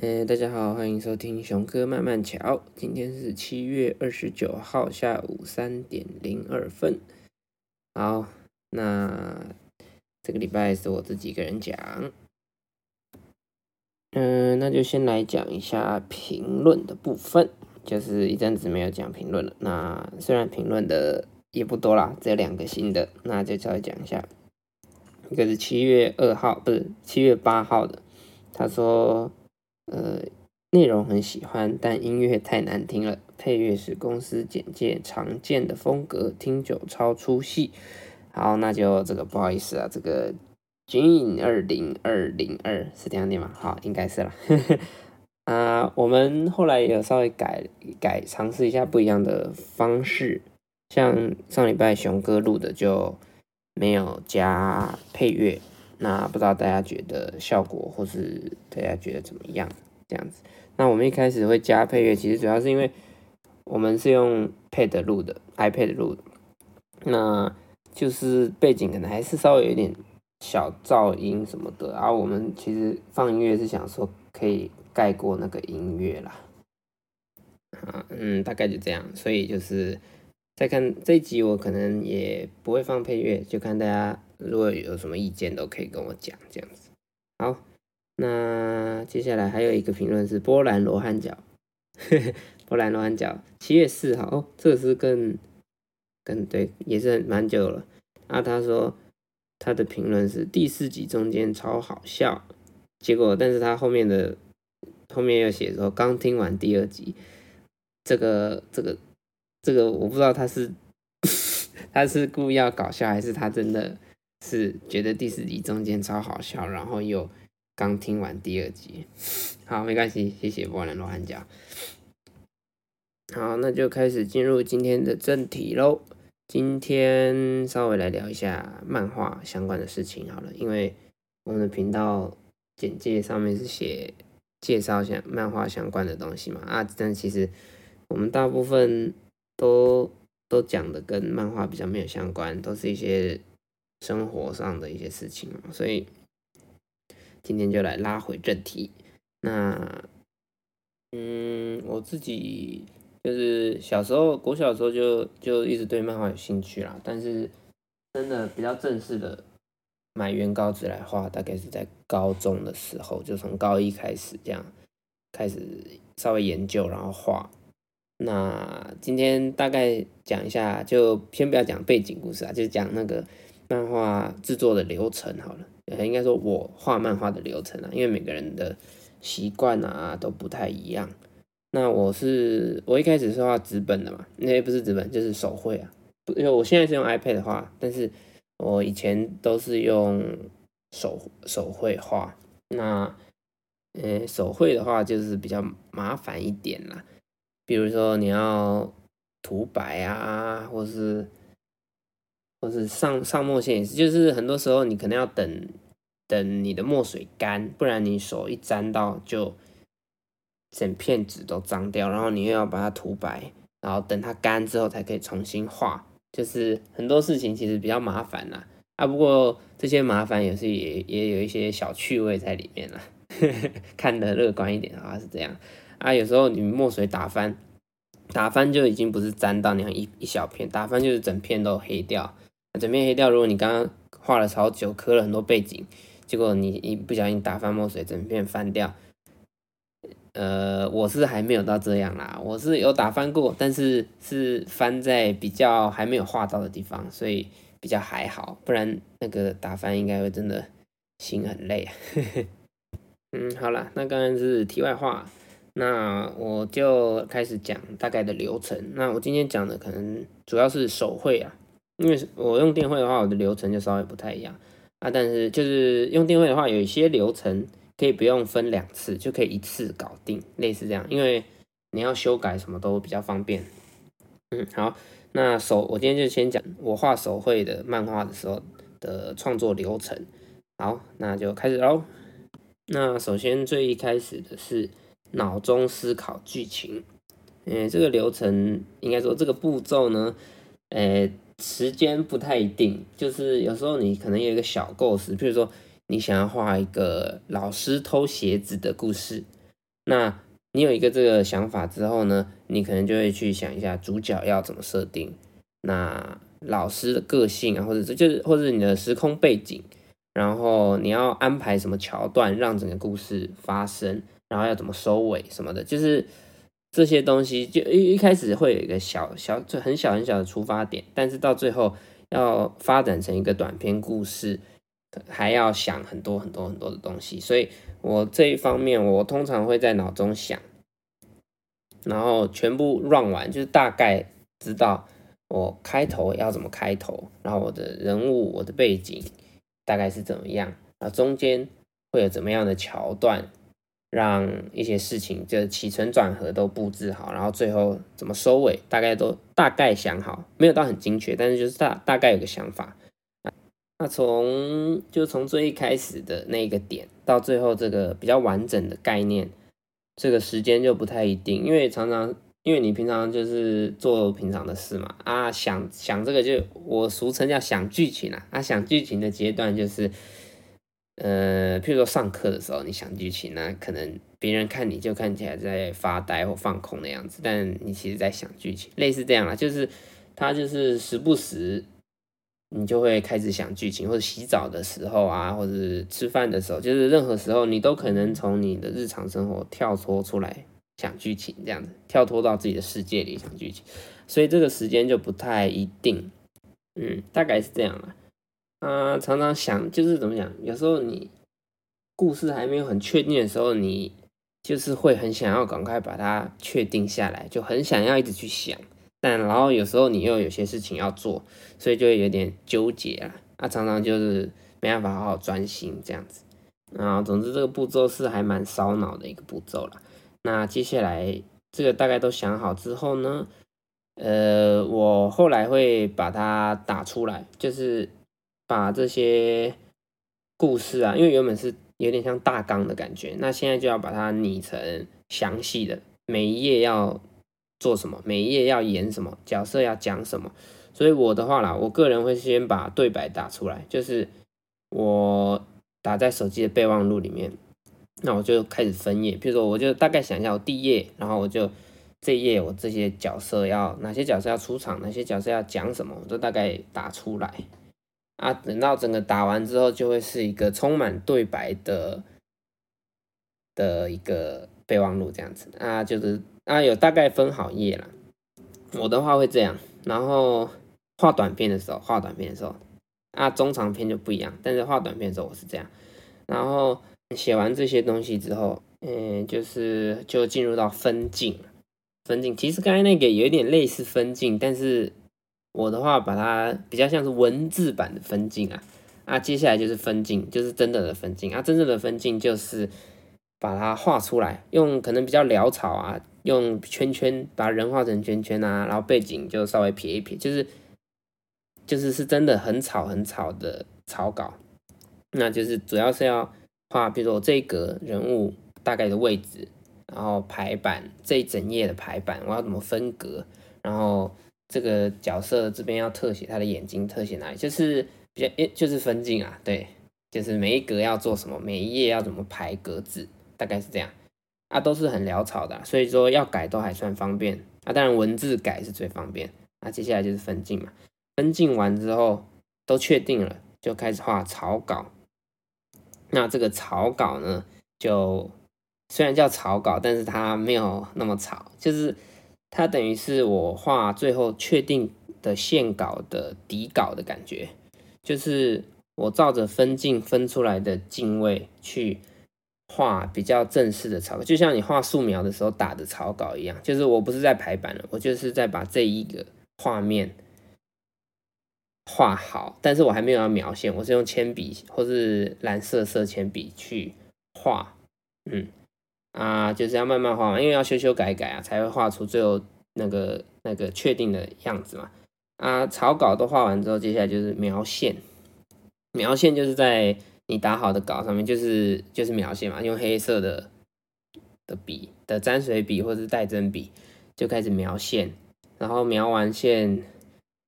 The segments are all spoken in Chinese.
呃，大家好，欢迎收听熊哥慢慢瞧。今天是七月二十九号下午三点零二分。好，那这个礼拜是我自己一个人讲。嗯，那就先来讲一下评论的部分，就是一阵子没有讲评论了。那虽然评论的也不多啦，只有两个新的，那就稍微讲一下。一个是七月二号，不是七月八号的，他说。呃，内容很喜欢，但音乐太难听了。配乐是公司简介常见的风格，听久超出戏。好，那就这个不好意思啊，这个 June 二零二零二是这样念吗？好，应该是了。啊，我们后来有稍微改改，尝试一下不一样的方式。像上礼拜熊哥录的就没有加配乐。那不知道大家觉得效果，或是大家觉得怎么样？这样子，那我们一开始会加配乐，其实主要是因为我们是用 Pad 录的，iPad 录的，那就是背景可能还是稍微有点小噪音什么的。然后我们其实放音乐是想说可以盖过那个音乐啦。嗯，大概就这样。所以就是再看这一集，我可能也不会放配乐，就看大家。如果有什么意见，都可以跟我讲，这样子。好，那接下来还有一个评论是波兰罗汉脚，波兰罗汉脚，七月四号，哦，这个是更更对，也是蛮久了。啊，他说他的评论是第四集中间超好笑，结果但是他后面的后面又写说刚听完第二集，这个这个这个我不知道他是 他是故意要搞笑，还是他真的。是觉得第四集中间超好笑，然后又刚听完第二集，好，没关系，谢谢波兰罗汉家。好，那就开始进入今天的正题喽。今天稍微来聊一下漫画相关的事情好了，因为我们的频道简介上面是写介绍下漫画相关的东西嘛，啊，但其实我们大部分都都讲的跟漫画比较没有相关，都是一些。生活上的一些事情所以今天就来拉回正题。那，嗯，我自己就是小时候，我小时候就就一直对漫画有兴趣啦。但是真的比较正式的买原稿纸来画，大概是在高中的时候，就从高一开始这样开始稍微研究，然后画。那今天大概讲一下，就先不要讲背景故事啊，就讲那个。漫画制作的流程好了，应该说我画漫画的流程啊，因为每个人的习惯啊都不太一样。那我是我一开始是画纸本的嘛，那不是纸本就是手绘啊，因为我现在是用 iPad 画，但是我以前都是用手手绘画。那嗯，手绘的话就是比较麻烦一点啦，比如说你要涂白啊，或是。或是上上墨线也是，就是很多时候你可能要等等你的墨水干，不然你手一沾到就整片纸都脏掉，然后你又要把它涂白，然后等它干之后才可以重新画，就是很多事情其实比较麻烦啦。啊。不过这些麻烦也是也也有一些小趣味在里面啦，看得乐观一点的话是这样啊。有时候你墨水打翻，打翻就已经不是沾到那样一一小片，打翻就是整片都黑掉。整片黑掉，如果你刚刚画了超久，磕了很多背景，结果你一不小心打翻墨水，整片翻掉。呃，我是还没有到这样啦，我是有打翻过，但是是翻在比较还没有画到的地方，所以比较还好。不然那个打翻应该会真的心很累啊。嗯，好了，那刚刚是题外话，那我就开始讲大概的流程。那我今天讲的可能主要是手绘啊。因为我用电绘的话，我的流程就稍微不太一样啊。但是就是用电绘的话，有一些流程可以不用分两次，就可以一次搞定，类似这样。因为你要修改什么都比较方便。嗯，好，那手我今天就先讲我画手绘的漫画的时候的创作流程。好，那就开始喽。那首先最一开始的是脑中思考剧情。嗯，这个流程应该说这个步骤呢，呃。时间不太一定，就是有时候你可能有一个小构思，譬如说你想要画一个老师偷鞋子的故事，那你有一个这个想法之后呢，你可能就会去想一下主角要怎么设定，那老师的个性啊，或者这就是或者你的时空背景，然后你要安排什么桥段让整个故事发生，然后要怎么收尾什么的，就是这些东西就一一开始会有一个小小就很小很小的出发点，但是到最后要发展成一个短篇故事。还要想很多很多很多的东西，所以我这一方面我通常会在脑中想，然后全部 run 完，就是大概知道我开头要怎么开头，然后我的人物、我的背景大概是怎么样，然后中间会有怎么样的桥段，让一些事情就起承转合都布置好，然后最后怎么收尾，大概都大概想好，没有到很精确，但是就是大大概有个想法。那从就从最一开始的那个点到最后这个比较完整的概念，这个时间就不太一定，因为常常因为你平常就是做平常的事嘛，啊想想这个就我俗称叫想剧情啊，啊想剧情的阶段就是，呃，譬如说上课的时候你想剧情呢，可能别人看你就看起来在发呆或放空的样子，但你其实在想剧情，类似这样啦，就是他就是时不时。你就会开始想剧情，或者洗澡的时候啊，或者吃饭的时候，就是任何时候，你都可能从你的日常生活跳脱出来想剧情，这样子跳脱到自己的世界里想剧情，所以这个时间就不太一定，嗯，大概是这样了。啊，常常想就是怎么讲，有时候你故事还没有很确定的时候，你就是会很想要赶快把它确定下来，就很想要一直去想。但然后有时候你又有些事情要做，所以就会有点纠结啊，啊，常常就是没办法好好专心这样子。啊，总之这个步骤是还蛮烧脑的一个步骤了。那接下来这个大概都想好之后呢，呃，我后来会把它打出来，就是把这些故事啊，因为原本是有点像大纲的感觉，那现在就要把它拟成详细的，每一页要。做什么？每一页要演什么？角色要讲什么？所以我的话啦，我个人会先把对白打出来，就是我打在手机的备忘录里面。那我就开始分页，比如说我就大概想一下我第一页，然后我就这一页我这些角色要哪些角色要出场，哪些角色要讲什么，我都大概打出来。啊，等到整个打完之后，就会是一个充满对白的的一个备忘录这样子啊，就是。啊，有大概分好页了。我的话会这样，然后画短片的时候，画短片的时候，啊，中长篇就不一样。但是画短片的时候我是这样，然后写完这些东西之后，嗯，就是就进入到分镜。分镜其实刚才那个有点类似分镜，但是我的话把它比较像是文字版的分镜啊。啊，接下来就是分镜，就是真的的分镜啊。真正的分镜就是把它画出来，用可能比较潦草啊。用圈圈把人画成圈圈啊，然后背景就稍微撇一撇，就是就是是真的很草很草的草稿，那就是主要是要画，比如说这一格人物大概的位置，然后排版这一整页的排版我要怎么分格，然后这个角色这边要特写他的眼睛，特写哪里，就是比较就是分镜啊，对，就是每一格要做什么，每一页要怎么排格子，大概是这样。啊，都是很潦草的，所以说要改都还算方便啊。当然文字改是最方便。那接下来就是分镜嘛，分镜完之后都确定了，就开始画草稿。那这个草稿呢，就虽然叫草稿，但是它没有那么草，就是它等于是我画最后确定的线稿的底稿的感觉，就是我照着分镜分出来的镜位去。画比较正式的草稿，就像你画素描的时候打的草稿一样，就是我不是在排版了，我就是在把这一个画面画好，但是我还没有要描线，我是用铅笔或是蓝色色铅笔去画，嗯，啊，就是要慢慢画嘛，因为要修修改改啊，才会画出最后那个那个确定的样子嘛，啊，草稿都画完之后，接下来就是描线，描线就是在。你打好的稿上面就是就是描线嘛，用黑色的的笔的沾水笔或者是带针笔就开始描线，然后描完线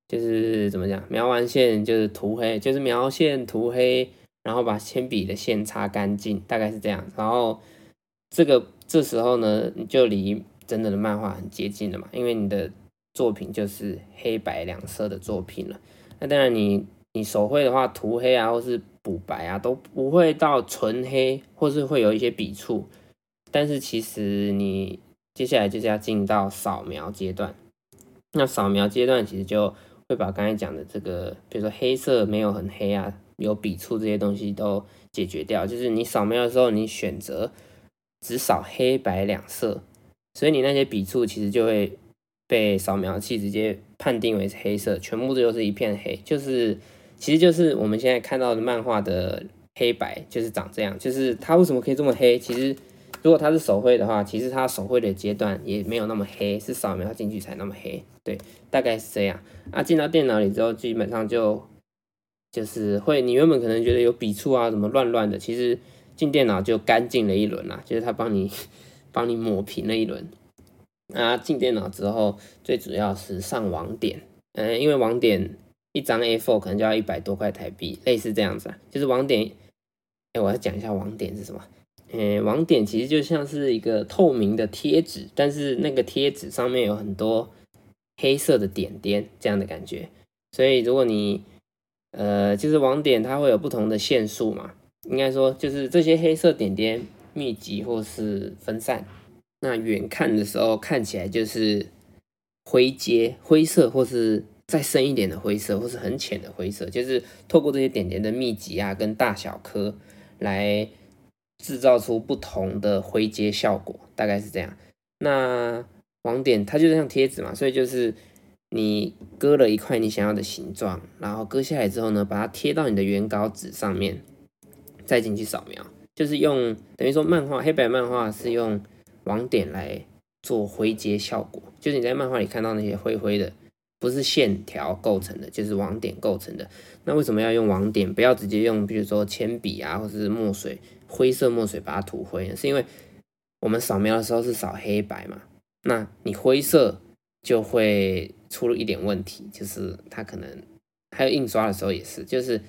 就是怎么讲？描完线就是涂黑，就是描线涂黑，然后把铅笔的线擦干净，大概是这样。然后这个这时候呢，你就离真正的漫画很接近了嘛，因为你的作品就是黑白两色的作品了。那当然，你你手绘的话，涂黑啊，或是补白啊，都不会到纯黑，或是会有一些笔触。但是其实你接下来就是要进到扫描阶段。那扫描阶段其实就会把刚才讲的这个，比如说黑色没有很黑啊，有笔触这些东西都解决掉。就是你扫描的时候，你选择。只扫黑白两色，所以你那些笔触其实就会被扫描器直接判定为黑色，全部都是一片黑，就是其实就是我们现在看到的漫画的黑白就是长这样，就是它为什么可以这么黑？其实如果它是手绘的话，其实它手绘的阶段也没有那么黑，是扫描进去才那么黑，对，大概是这样。啊，进到电脑里之后，基本上就就是会，你原本可能觉得有笔触啊什么乱乱的，其实。进电脑就干净了一轮啦，就是他帮你 帮你抹平了一轮。啊，进电脑之后，最主要是上网点，嗯，因为网点一张 A4 可能就要一百多块台币，类似这样子啊。就是网点，哎，我要讲一下网点是什么。嗯，网点其实就像是一个透明的贴纸，但是那个贴纸上面有很多黑色的点点，这样的感觉。所以如果你，呃，就是网点它会有不同的线数嘛。应该说，就是这些黑色点点密集或是分散，那远看的时候看起来就是灰阶、灰色，或是再深一点的灰色，或是很浅的灰色，就是透过这些点点的密集啊跟大小颗来制造出不同的灰阶效果，大概是这样。那网点它就像贴纸嘛，所以就是你割了一块你想要的形状，然后割下来之后呢，把它贴到你的原稿纸上面。再进去扫描，就是用等于说漫画黑白漫画是用网点来做灰阶效果，就是你在漫画里看到那些灰灰的，不是线条构成的，就是网点构成的。那为什么要用网点？不要直接用，比如说铅笔啊，或者是墨水，灰色墨水把它涂灰呢？是因为我们扫描的时候是扫黑白嘛？那你灰色就会出了一点问题，就是它可能还有印刷的时候也是，就是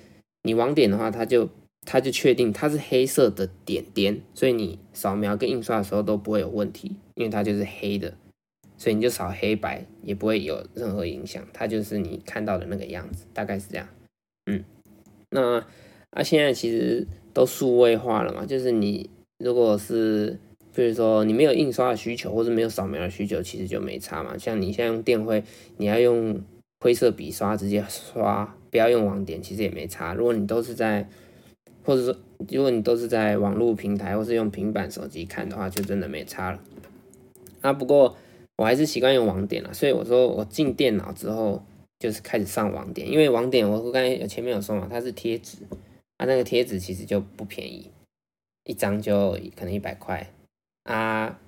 你网点的话，它就。它就确定它是黑色的点点，所以你扫描跟印刷的时候都不会有问题，因为它就是黑的，所以你就扫黑白也不会有任何影响，它就是你看到的那个样子，大概是这样。嗯，那啊现在其实都数位化了嘛，就是你如果是比如说你没有印刷的需求或者没有扫描的需求，其实就没差嘛。像你现在用电绘，你要用灰色笔刷直接刷，不要用网点，其实也没差。如果你都是在或者说，如果你都是在网络平台或是用平板手机看的话，就真的没差了。啊，不过我还是习惯用网点了，所以我说我进电脑之后就是开始上网点，因为网点我刚才前面有说嘛，它是贴纸，啊，那个贴纸其实就不便宜，一张就可能一百块，啊，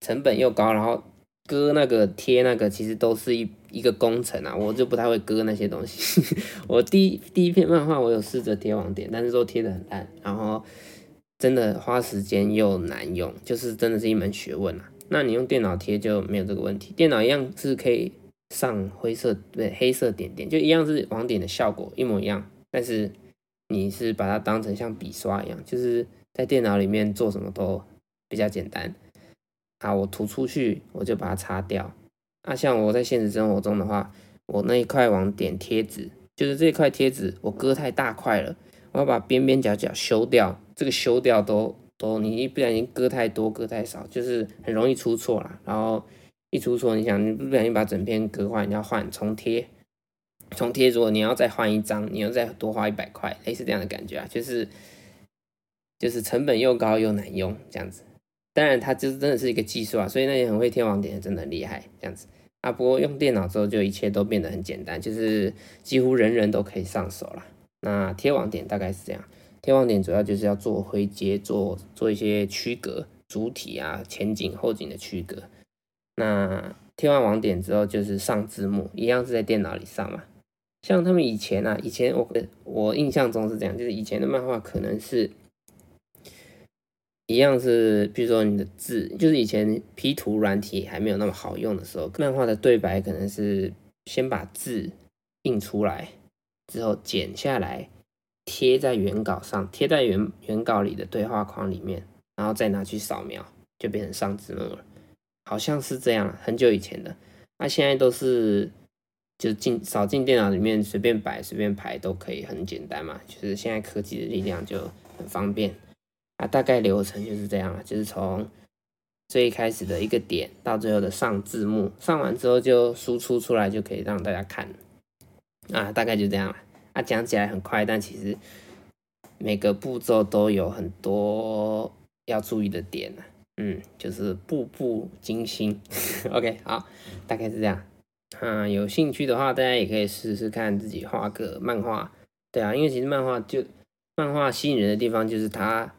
成本又高，然后。割那个贴那个其实都是一一个工程啊，我就不太会割那些东西。我第一第一篇漫画我有试着贴网点，但是都贴的很烂，然后真的花时间又难用，就是真的是一门学问啊。那你用电脑贴就没有这个问题，电脑一样是可以上灰色对黑色点点，就一样是网点的效果一模一样，但是你是把它当成像笔刷一样，就是在电脑里面做什么都比较简单。啊，我涂出去，我就把它擦掉。啊，像我在现实生活中的话，我那一块网点贴纸，就是这块贴纸，我割太大块了，我要把边边角角修掉。这个修掉都都，你一不小心割太多，割太少，就是很容易出错啦。然后一出错，你想你不小心把整片割坏，你要换重贴，重贴如果你要再换一张，你要再多花一百块，类似这样的感觉啊，就是就是成本又高又难用这样子。当然，它就是真的是一个技术啊，所以那些很会贴网点的真的很厉害，这样子啊。不过用电脑之后，就一切都变得很简单，就是几乎人人都可以上手了。那贴网点大概是这样，贴网点主要就是要做灰阶，做做一些区隔，主体啊、前景、后景的区隔。那贴完网点之后，就是上字幕，一样是在电脑里上嘛。像他们以前啊，以前我我印象中是这样，就是以前的漫画可能是。一样是，比如说你的字，就是以前 P 图软体还没有那么好用的时候，漫画的对白可能是先把字印出来，之后剪下来贴在原稿上，贴在原原稿里的对话框里面，然后再拿去扫描，就变成上字幕了，好像是这样，很久以前的。那现在都是就进扫进电脑里面随便摆随便排都可以，很简单嘛。就是现在科技的力量就很方便啊。大概流程就是这样了，就是从最开始的一个点到最后的上字幕，上完之后就输出出来就可以让大家看啊。大概就这样了。啊，讲起来很快，但其实每个步骤都有很多要注意的点呢。嗯，就是步步惊心。OK，好，大概是这样。啊，有兴趣的话，大家也可以试试看自己画个漫画。对啊，因为其实漫画就漫画吸引人的地方就是它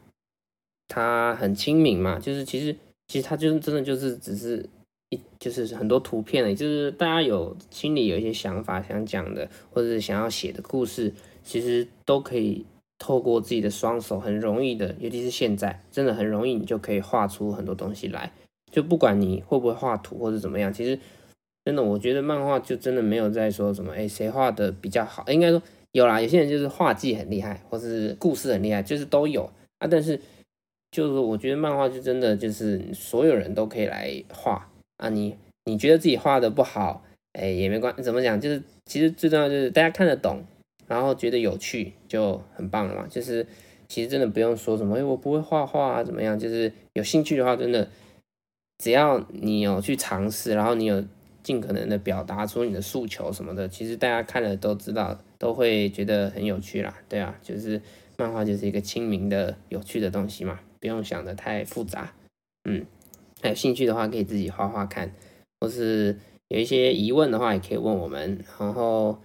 它很亲民嘛，就是其实其实它就是真的就是只是一就是很多图片，也就是大家有心里有一些想法想讲的，或者是想要写的故事，其实都可以。透过自己的双手，很容易的，尤其是现在，真的很容易，你就可以画出很多东西来。就不管你会不会画图或者怎么样，其实真的，我觉得漫画就真的没有在说什么，哎，谁画的比较好？应该说有啦，有些人就是画技很厉害，或是故事很厉害，就是都有啊。但是就是我觉得漫画就真的就是所有人都可以来画啊。你你觉得自己画的不好，哎，也没关，怎么讲？就是其实最重要就是大家看得懂。然后觉得有趣就很棒了嘛，就是其实真的不用说什么，哎，我不会画画啊，怎么样？就是有兴趣的话，真的只要你有去尝试，然后你有尽可能的表达出你的诉求什么的，其实大家看了都知道，都会觉得很有趣啦。对啊，就是漫画就是一个亲民的、有趣的东西嘛，不用想的太复杂。嗯，还有兴趣的话可以自己画画看，或是有一些疑问的话也可以问我们，然后。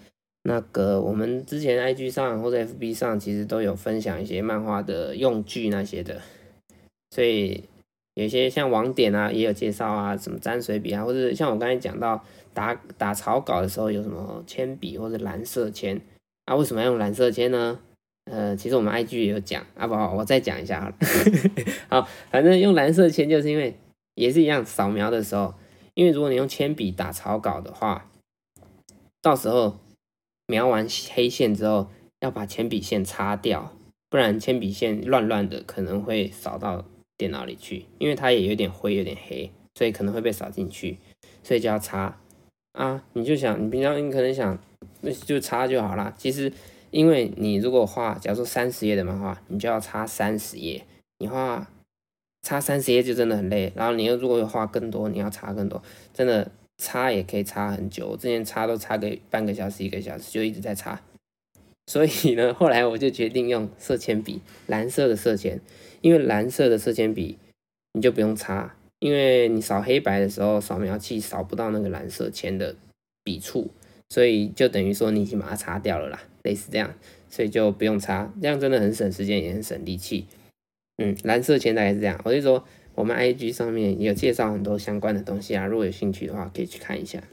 那个我们之前 IG 上或者 FB 上其实都有分享一些漫画的用具那些的，所以有些像网点啊也有介绍啊，什么沾水笔啊，或者像我刚才讲到打打草稿的时候有什么铅笔或者蓝色铅啊，为什么要用蓝色铅呢？呃，其实我们 IG 也有讲啊，不，我再讲一下好了。好，反正用蓝色铅就是因为也是一样，扫描的时候，因为如果你用铅笔打草稿的话，到时候。描完黑线之后，要把铅笔线擦掉，不然铅笔线乱乱的可能会扫到电脑里去，因为它也有点灰，有点黑，所以可能会被扫进去，所以就要擦啊。你就想，你平常你可能想，那就擦就好啦。其实，因为你如果画，假如说三十页的漫画，你就要擦三十页，你画擦三十页就真的很累。然后你又如果画更多，你要擦更多，真的。擦也可以擦很久，我之前擦都擦个半个小时、一个小时，就一直在擦。所以呢，后来我就决定用色铅笔，蓝色的色铅，因为蓝色的色铅笔你就不用擦，因为你扫黑白的时候，扫描器扫不到那个蓝色铅的笔触，所以就等于说你已经把它擦掉了啦，类似这样，所以就不用擦，这样真的很省时间，也很省力气。嗯，蓝色铅大概是这样，我就说。我们 IG 上面也有介绍很多相关的东西啊，如果有兴趣的话，可以去看一下。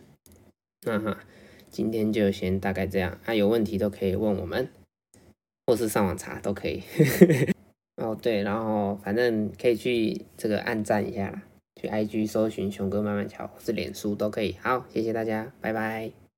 那哈，今天就先大概这样，啊，有问题都可以问我们，或是上网查都可以。哦，对，然后反正可以去这个按赞一下啦，去 IG 搜寻熊哥慢慢瞧，或是脸书都可以。好，谢谢大家，拜拜。